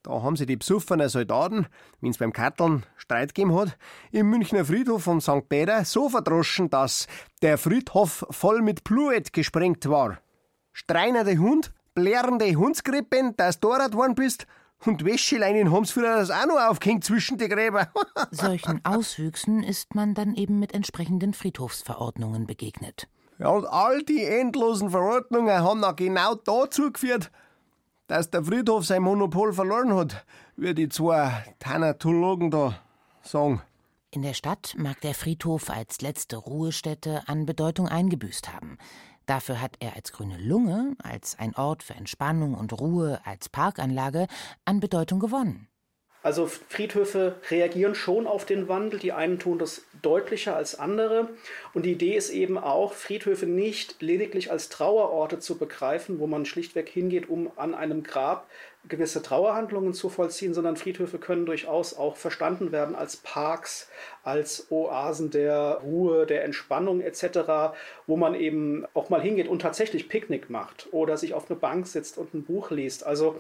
Da haben sie die besoffenen Soldaten, wenn's beim Karteln Streit gegeben hat, im Münchner Friedhof von St. Peter so verdroschen, dass der Friedhof voll mit Bluet gesprengt war. Streinende Hund, blärende Hundskrippen, dass du dort worden bist, und Wäscheleinen haben's früher das auch noch aufgehängt zwischen die Gräber. Solchen Auswüchsen ist man dann eben mit entsprechenden Friedhofsverordnungen begegnet. Ja, und all die endlosen Verordnungen haben dann genau dazu geführt, dass der Friedhof sein Monopol verloren hat, wie die zwei Thanatologen da sagen. In der Stadt mag der Friedhof als letzte Ruhestätte an Bedeutung eingebüßt haben. Dafür hat er als grüne Lunge, als ein Ort für Entspannung und Ruhe, als Parkanlage an Bedeutung gewonnen. Also Friedhöfe reagieren schon auf den Wandel. Die einen tun das deutlicher als andere. Und die Idee ist eben auch, Friedhöfe nicht lediglich als Trauerorte zu begreifen, wo man schlichtweg hingeht, um an einem Grab gewisse Trauerhandlungen zu vollziehen, sondern Friedhöfe können durchaus auch verstanden werden als Parks, als Oasen der Ruhe, der Entspannung etc., wo man eben auch mal hingeht und tatsächlich Picknick macht oder sich auf eine Bank sitzt und ein Buch liest. Also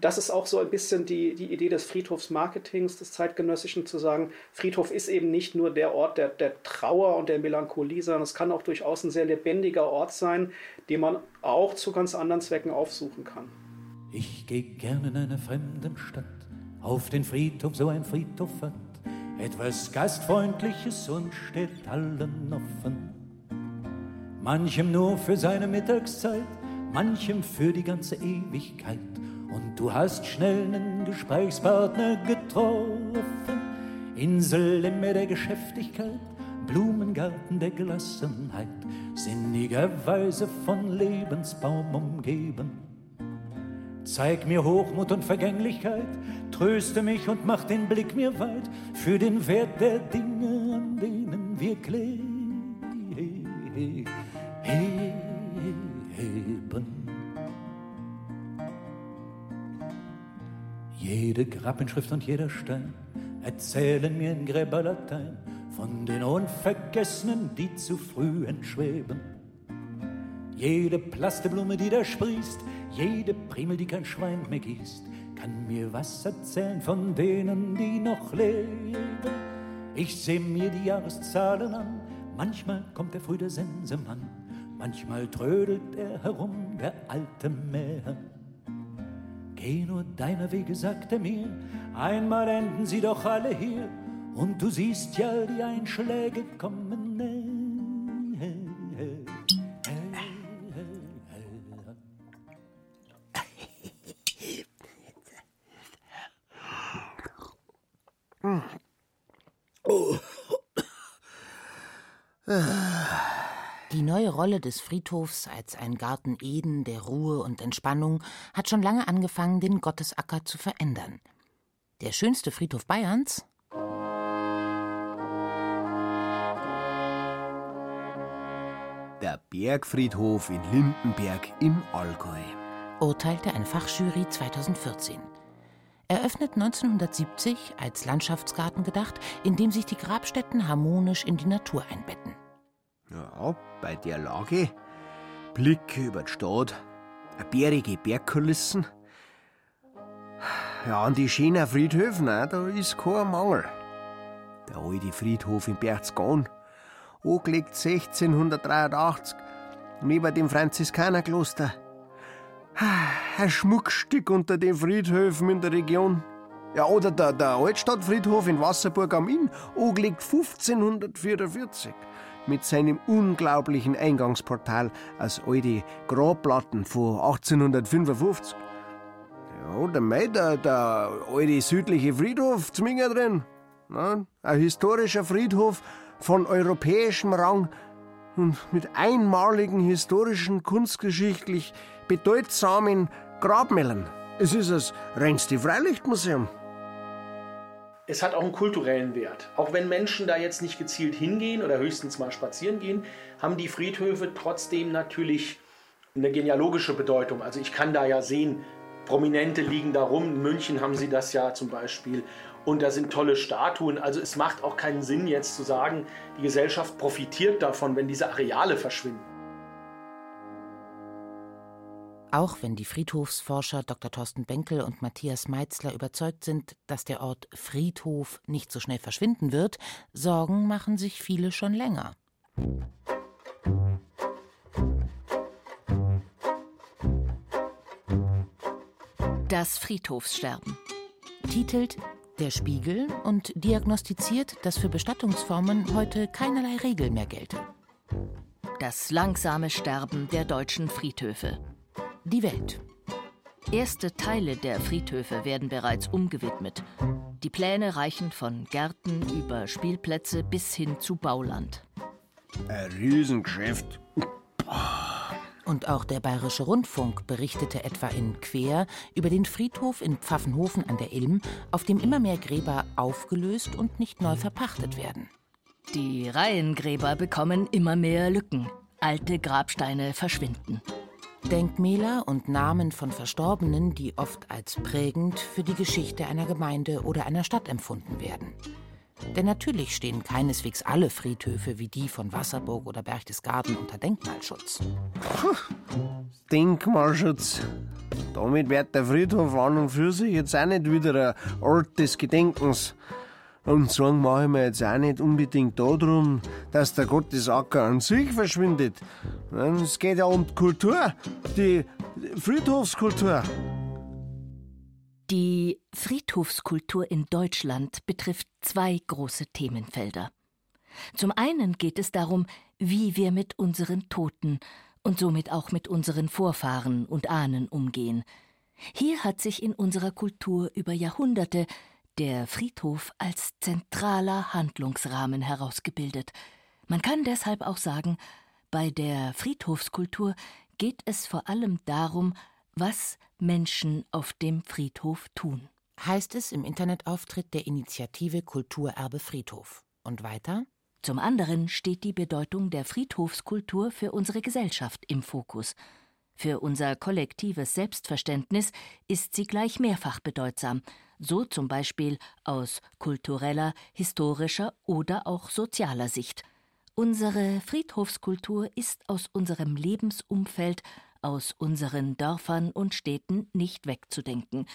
das ist auch so ein bisschen die, die Idee des Friedhofsmarketings, des zeitgenössischen, zu sagen, Friedhof ist eben nicht nur der Ort der, der Trauer und der Melancholie, sondern es kann auch durchaus ein sehr lebendiger Ort sein, den man auch zu ganz anderen Zwecken aufsuchen kann. Ich gehe gerne in einer fremden Stadt, auf den Friedhof, so ein Friedhof hat etwas Gastfreundliches und steht allen offen. Manchem nur für seine Mittagszeit, manchem für die ganze Ewigkeit und du hast schnell einen Gesprächspartner getroffen. Insel im Meer der Geschäftigkeit, Blumengarten der Gelassenheit, sinnigerweise von Lebensbaum umgeben. Zeig mir Hochmut und Vergänglichkeit, tröste mich und mach den Blick mir weit für den Wert der Dinge, an denen wir kleben. Jede Grabinschrift und jeder Stein erzählen mir in Gräberlatein von den Unvergessenen, die zu früh entschweben. Jede Plasteblume, die da sprießt, jede Primel, die kein Schwein mehr gießt, kann mir was erzählen von denen, die noch leben. Ich seh mir die Jahreszahlen an, manchmal kommt der früh der Sensemann, manchmal trödelt er herum, der alte Meer. Geh nur deiner Wege, sagt er mir, einmal enden sie doch alle hier, und du siehst ja die Einschläge kommen. Rolle des Friedhofs als ein Garten Eden der Ruhe und Entspannung hat schon lange angefangen, den Gottesacker zu verändern. Der schönste Friedhof Bayerns? Der Bergfriedhof in Lindenberg im Allgäu. urteilte eine Fachjury 2014. Eröffnet 1970 als Landschaftsgarten gedacht, in dem sich die Grabstätten harmonisch in die Natur einbetten. Ja, bei der Lage, Blick über die Stadt, eine bärige Bergkulissen. Ja, an die schönen Friedhöfen, auch, da ist kein Mangel. Der alte Friedhof in Berchtesgaden, angelegt 1683, neben dem Franziskanerkloster. Ein Schmuckstück unter den Friedhöfen in der Region. Ja, oder der, der Altstadtfriedhof in Wasserburg am Inn, angelegt 1544 mit seinem unglaublichen Eingangsportal aus alte Grabplatten von 1855. Ja, oder mei, der, der alte südliche Friedhof Zminger drin. Ja, ein historischer Friedhof von europäischem Rang und mit einmaligen historischen, kunstgeschichtlich bedeutsamen Grabmälern. Es ist das reinste Freilichtmuseum. Es hat auch einen kulturellen Wert. Auch wenn Menschen da jetzt nicht gezielt hingehen oder höchstens mal spazieren gehen, haben die Friedhöfe trotzdem natürlich eine genealogische Bedeutung. Also ich kann da ja sehen, Prominente liegen da rum. In München haben sie das ja zum Beispiel. Und da sind tolle Statuen. Also es macht auch keinen Sinn jetzt zu sagen, die Gesellschaft profitiert davon, wenn diese Areale verschwinden. Auch wenn die Friedhofsforscher Dr. Thorsten Benkel und Matthias Meitzler überzeugt sind, dass der Ort Friedhof nicht so schnell verschwinden wird, Sorgen machen sich viele schon länger. Das Friedhofssterben. Titelt Der Spiegel und diagnostiziert, dass für Bestattungsformen heute keinerlei Regel mehr gelte. Das langsame Sterben der deutschen Friedhöfe. Die Welt. Erste Teile der Friedhöfe werden bereits umgewidmet. Die Pläne reichen von Gärten über Spielplätze bis hin zu Bauland. Ein Riesengeschäft. Und auch der Bayerische Rundfunk berichtete etwa in Quer über den Friedhof in Pfaffenhofen an der Ilm, auf dem immer mehr Gräber aufgelöst und nicht neu verpachtet werden. Die Reihengräber bekommen immer mehr Lücken. Alte Grabsteine verschwinden. Denkmäler und Namen von Verstorbenen, die oft als prägend für die Geschichte einer Gemeinde oder einer Stadt empfunden werden. Denn natürlich stehen keineswegs alle Friedhöfe wie die von Wasserburg oder Berchtesgaden unter Denkmalschutz. Denkmalschutz. Damit wird der Friedhof an und für sich jetzt auch nicht wieder ein Ort des Gedenkens. Und sagen mache ich mir jetzt auch nicht unbedingt darum, dass der Gottesacker an sich verschwindet. Es geht ja um die Kultur, die Friedhofskultur. Die Friedhofskultur in Deutschland betrifft zwei große Themenfelder. Zum einen geht es darum, wie wir mit unseren Toten und somit auch mit unseren Vorfahren und Ahnen umgehen. Hier hat sich in unserer Kultur über Jahrhunderte der Friedhof als zentraler Handlungsrahmen herausgebildet. Man kann deshalb auch sagen, bei der Friedhofskultur geht es vor allem darum, was Menschen auf dem Friedhof tun. Heißt es im Internetauftritt der Initiative Kulturerbe Friedhof. Und weiter? Zum anderen steht die Bedeutung der Friedhofskultur für unsere Gesellschaft im Fokus. Für unser kollektives Selbstverständnis ist sie gleich mehrfach bedeutsam, so zum Beispiel aus kultureller, historischer oder auch sozialer Sicht. Unsere Friedhofskultur ist aus unserem Lebensumfeld, aus unseren Dörfern und Städten nicht wegzudenken.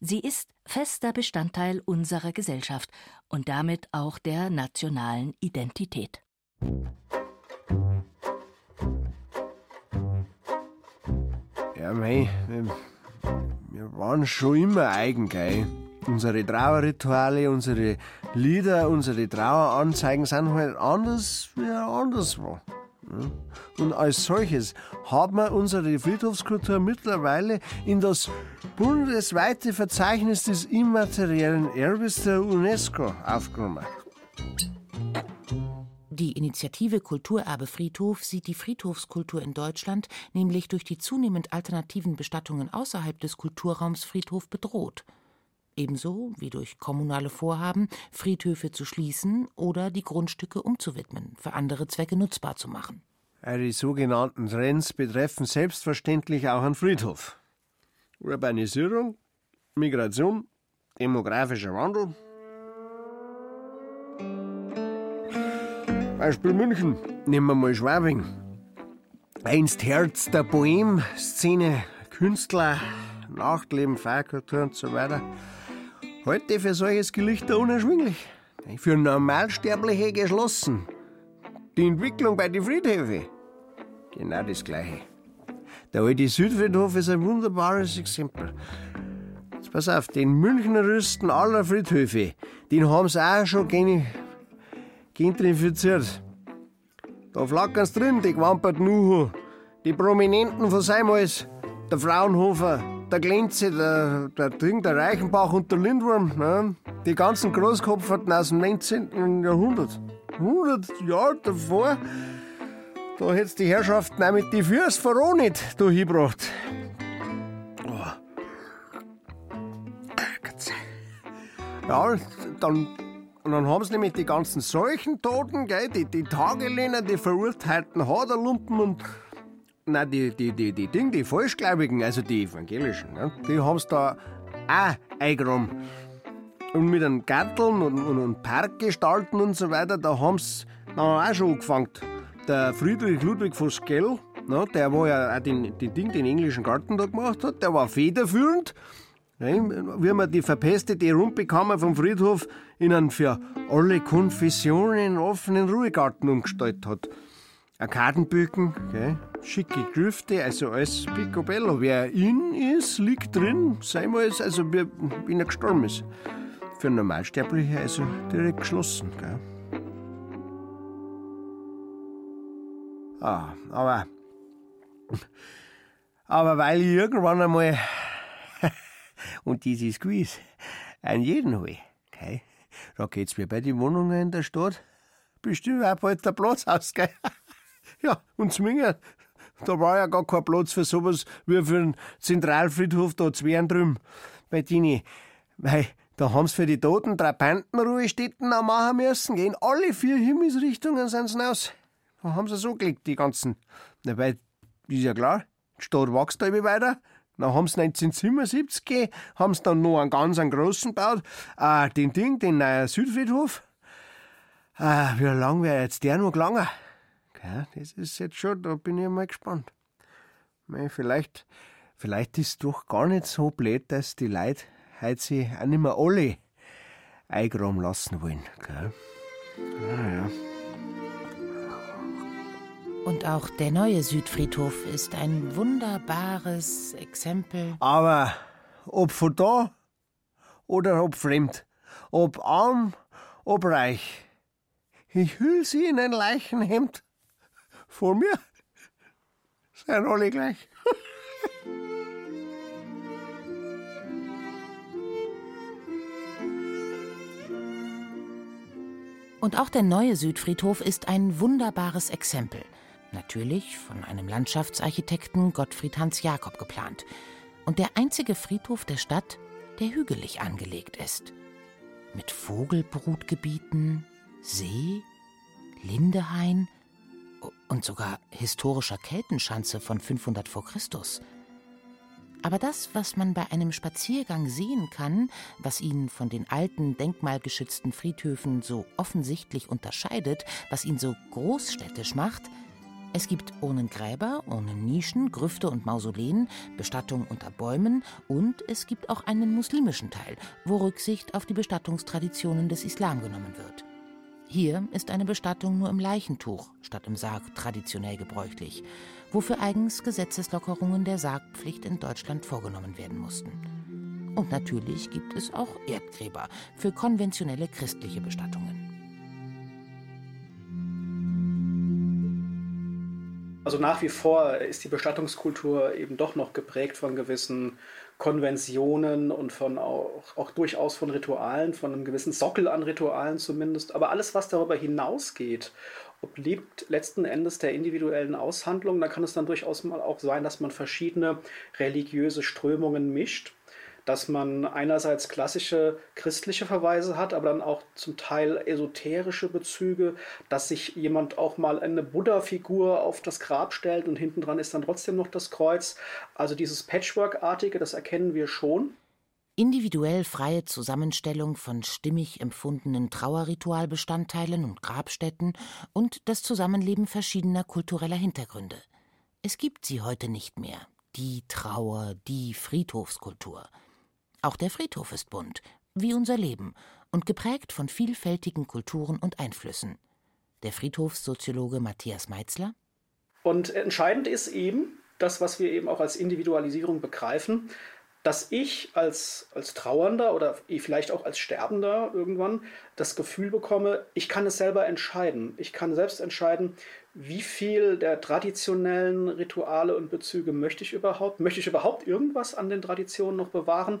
Sie ist fester Bestandteil unserer Gesellschaft und damit auch der nationalen Identität. Ja, mei, wir, waren schon immer eigen, gell? Unsere Trauerrituale, unsere Lieder, unsere Traueranzeigen sind halt anders, wie anderswo. Ja? Und als solches haben wir unsere Friedhofskultur mittlerweile in das bundesweite Verzeichnis des immateriellen Erbes der UNESCO aufgenommen. Die Initiative Kulturerbe Friedhof sieht die Friedhofskultur in Deutschland nämlich durch die zunehmend alternativen Bestattungen außerhalb des Kulturraums Friedhof bedroht. Ebenso wie durch kommunale Vorhaben, Friedhöfe zu schließen oder die Grundstücke umzuwidmen, für andere Zwecke nutzbar zu machen. Die sogenannten Trends betreffen selbstverständlich auch einen Friedhof. Urbanisierung, Migration, demografischer Wandel. Beispiel München, nehmen wir mal Schwabing. Einst Herz der Bohem-Szene, Künstler, Nachtleben, Feierkultur und so weiter. Heute für solches Gelichter unerschwinglich. Für Normalsterbliche geschlossen. Die Entwicklung bei den Friedhöfen. Genau das Gleiche. Der alte Südfriedhof ist ein wunderbares Exempel. Jetzt pass auf, den Münchner Rüsten aller Friedhöfe, den haben sie auch schon gentrifiziert. Da flackern's drin, die gewamperten Uhu, die Prominenten von Seimals, der Fraunhofer, der Glenze, der, der, Ding, der Reichenbach und der Lindwurm, ne? die ganzen Großkopferten aus dem 19. Jahrhundert. 100 Jahre davor, da hätt's die Herrschaften auch mit die Fürst vor auch nicht da hingebracht. Ja, dann, dann haben sie nämlich die ganzen Seuchentoten, gell, die, die Tagelehner, die verurteilten Haderlumpen und Nein, die, die, die, die Ding, die Falschgläubigen, also die Evangelischen, ne, die haben's da auch eingeräumt. Und mit einem Garteln und, und, und Parkgestalten und so weiter, da haben's dann auch schon angefangen. Der Friedrich Ludwig von Skell, ne, der war ja auch den, den Ding, den englischen Garten da gemacht hat, der war federführend. Wie man die verpestete Rundbekammer vom Friedhof in einen für alle Konfessionen offenen Ruhegarten umgestaltet hat. Arkadenbögen, gell? schicke Grüfte, also alles picobello. Wer in ist, liegt drin, sei mal, also wie, wenn er gestorben ist. Für Normalsterbliche also direkt geschlossen. Gell? Ah, aber, aber weil ich irgendwann einmal und dieses Quiz an jeden Hall. Gell? Da geht's mir bei den Wohnungen in der Stadt bestimmt auch bald der Platz aus, gell? Ja, und Zwinger, da war ja gar kein Platz für sowas wie für den Zentralfriedhof da Zweren drüben bei Dini. Weil da haben's für die Toten Trabantenruhestätten auch machen müssen. Gehen alle vier Himmelsrichtungen sind's hinaus. Da haben sie so gelegt, die ganzen. Na, weil, ist ja klar, die Stadt wächst da immer weiter. Dann haben sie 1977 haben sie dann noch einen ganz einen großen gebaut. Äh, den Ding, den neuen Südfriedhof. Äh, wie lang wäre jetzt der noch gelangen? Ja, das ist jetzt schon, da bin ich mal gespannt. Mei, vielleicht, vielleicht ist es doch gar nicht so blöd, dass die Leute heute sich auch nicht mehr alle eingraben lassen wollen. Gell? Ah, ja. Und auch der neue Südfriedhof ist ein wunderbares Exempel. Aber ob von da oder ob fremd, ob arm, ob reich, ich hüll sie in ein Leichenhemd. Vor mir sind alle gleich. Und auch der neue Südfriedhof ist ein wunderbares Exempel. Natürlich von einem Landschaftsarchitekten Gottfried Hans Jakob geplant. Und der einzige Friedhof der Stadt, der hügelig angelegt ist. Mit Vogelbrutgebieten, See, Lindehain und sogar historischer Keltenschanze von 500 vor Christus. Aber das, was man bei einem Spaziergang sehen kann, was ihn von den alten, denkmalgeschützten Friedhöfen so offensichtlich unterscheidet, was ihn so großstädtisch macht, es gibt Urnengräber, Urnennischen, Grüfte und Mausoleen, Bestattung unter Bäumen und es gibt auch einen muslimischen Teil, wo Rücksicht auf die Bestattungstraditionen des Islam genommen wird. Hier ist eine Bestattung nur im Leichentuch statt im Sarg traditionell gebräuchlich, wofür eigens Gesetzeslockerungen der Sargpflicht in Deutschland vorgenommen werden mussten. Und natürlich gibt es auch Erdgräber für konventionelle christliche Bestattungen. Also nach wie vor ist die Bestattungskultur eben doch noch geprägt von gewissen Konventionen und von auch, auch durchaus von Ritualen, von einem gewissen Sockel an Ritualen zumindest. Aber alles, was darüber hinausgeht, obliegt letzten Endes der individuellen Aushandlung. Da kann es dann durchaus mal auch sein, dass man verschiedene religiöse Strömungen mischt dass man einerseits klassische christliche Verweise hat, aber dann auch zum Teil esoterische Bezüge, dass sich jemand auch mal eine Buddha-Figur auf das Grab stellt und hinten dran ist dann trotzdem noch das Kreuz. Also dieses Patchwork-artige, das erkennen wir schon. Individuell freie Zusammenstellung von stimmig empfundenen Trauerritualbestandteilen und Grabstätten und das Zusammenleben verschiedener kultureller Hintergründe. Es gibt sie heute nicht mehr, die Trauer, die Friedhofskultur. Auch der Friedhof ist bunt, wie unser Leben, und geprägt von vielfältigen Kulturen und Einflüssen. Der Friedhofssoziologe Matthias Meitzler. Und entscheidend ist eben das, was wir eben auch als Individualisierung begreifen, dass ich als, als Trauernder oder vielleicht auch als Sterbender irgendwann das Gefühl bekomme, ich kann es selber entscheiden. Ich kann selbst entscheiden, wie viel der traditionellen Rituale und Bezüge möchte ich überhaupt? Möchte ich überhaupt irgendwas an den Traditionen noch bewahren?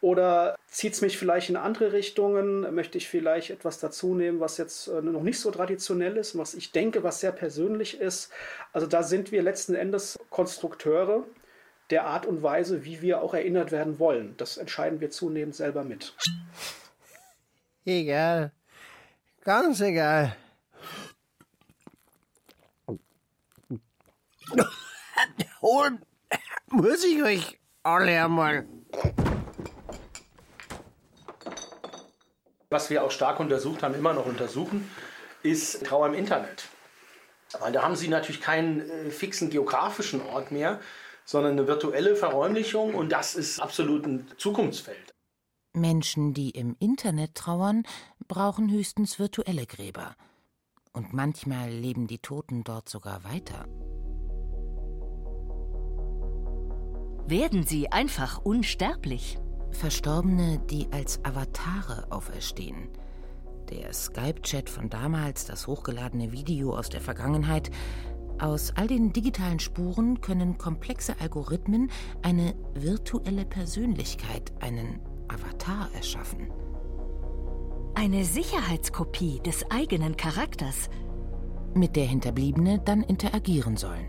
Oder zieht es mich vielleicht in andere Richtungen? Möchte ich vielleicht etwas dazu nehmen, was jetzt äh, noch nicht so traditionell ist, was ich denke, was sehr persönlich ist? Also da sind wir letzten Endes Konstrukteure der Art und Weise, wie wir auch erinnert werden wollen. Das entscheiden wir zunehmend selber mit. Egal. Ganz egal. Holen muss ich euch alle einmal. Was wir auch stark untersucht haben, immer noch untersuchen, ist Trauer im Internet. Weil da haben Sie natürlich keinen äh, fixen geografischen Ort mehr, sondern eine virtuelle Verräumlichung und das ist absolut ein Zukunftsfeld. Menschen, die im Internet trauern, brauchen höchstens virtuelle Gräber. Und manchmal leben die Toten dort sogar weiter. Werden sie einfach unsterblich? Verstorbene, die als Avatare auferstehen. Der Skype-Chat von damals, das hochgeladene Video aus der Vergangenheit, Aus all den digitalen Spuren können komplexe Algorithmen eine virtuelle Persönlichkeit, einen Avatar erschaffen. Eine Sicherheitskopie des eigenen Charakters, mit der Hinterbliebene dann interagieren sollen.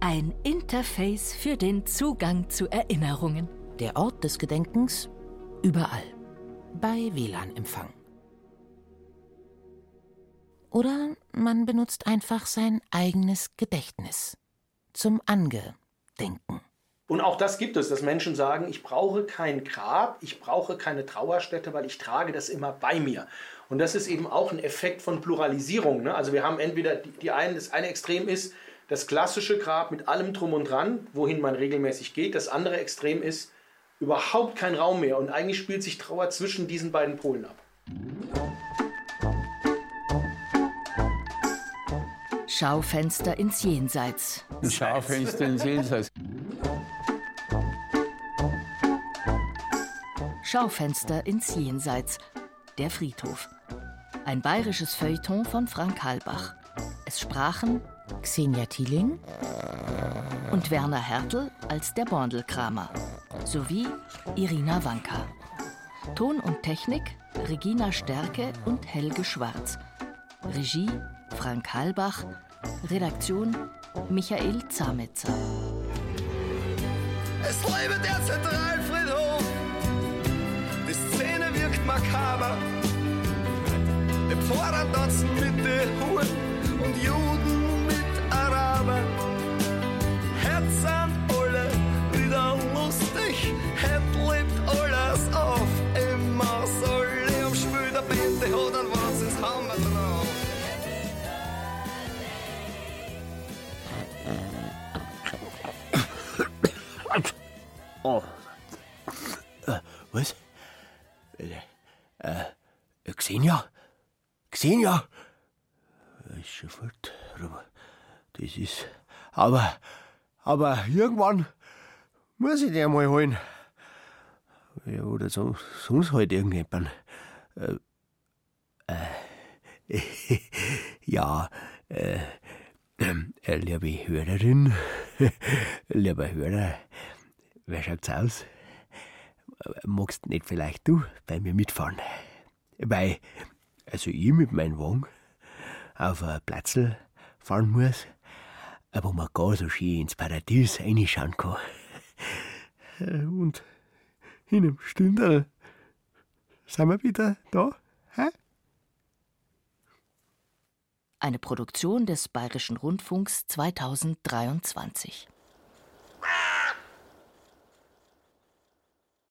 Ein Interface für den Zugang zu Erinnerungen. Der Ort des Gedenkens überall. Bei WLAN-Empfang. Oder man benutzt einfach sein eigenes Gedächtnis zum Angedenken. Und auch das gibt es, dass Menschen sagen, ich brauche kein Grab, ich brauche keine Trauerstätte, weil ich trage das immer bei mir. Und das ist eben auch ein Effekt von Pluralisierung. Ne? Also wir haben entweder die, die einen, das eine Extrem ist das klassische Grab mit allem drum und dran, wohin man regelmäßig geht. Das andere Extrem ist überhaupt kein Raum mehr. Und eigentlich spielt sich Trauer zwischen diesen beiden Polen ab. Schaufenster ins Jenseits. Schaufenster ins Jenseits. Schaufenster ins Jenseits. Der Friedhof. Ein bayerisches Feuilleton von Frank Halbach. Es sprachen Xenia Thieling und Werner Hertel als der Borndelkramer sowie Irina Wanka. Ton und Technik Regina Stärke und Helge Schwarz. Regie Frank Halbach. Redaktion Michael Zametzer. Es lebe der Zentralfriedhof. Die Szene wirkt makaber. Im Vorrang tanzen mit den Huren und Juden mit Araber. Oh. Äh, was? Äh, äh, Xenia? Xenia? Ist schon fort. Aber das ist. Aber. Aber irgendwann muss ich den mal holen. Ja, oder so, sonst halt irgendjemand. Äh, äh, ja, äh, äh, liebe Hörerin, lieber Hörer, wer schaut's aus? Magst nicht vielleicht du bei mir mitfahren? Weil, also ich mit meinem Wagen auf ein Platzl fahren muss, wo man gar so schön ins Paradies reinschauen kann. Und in einem Stündel sind wir wieder da. Hä? Eine Produktion des Bayerischen Rundfunks 2023.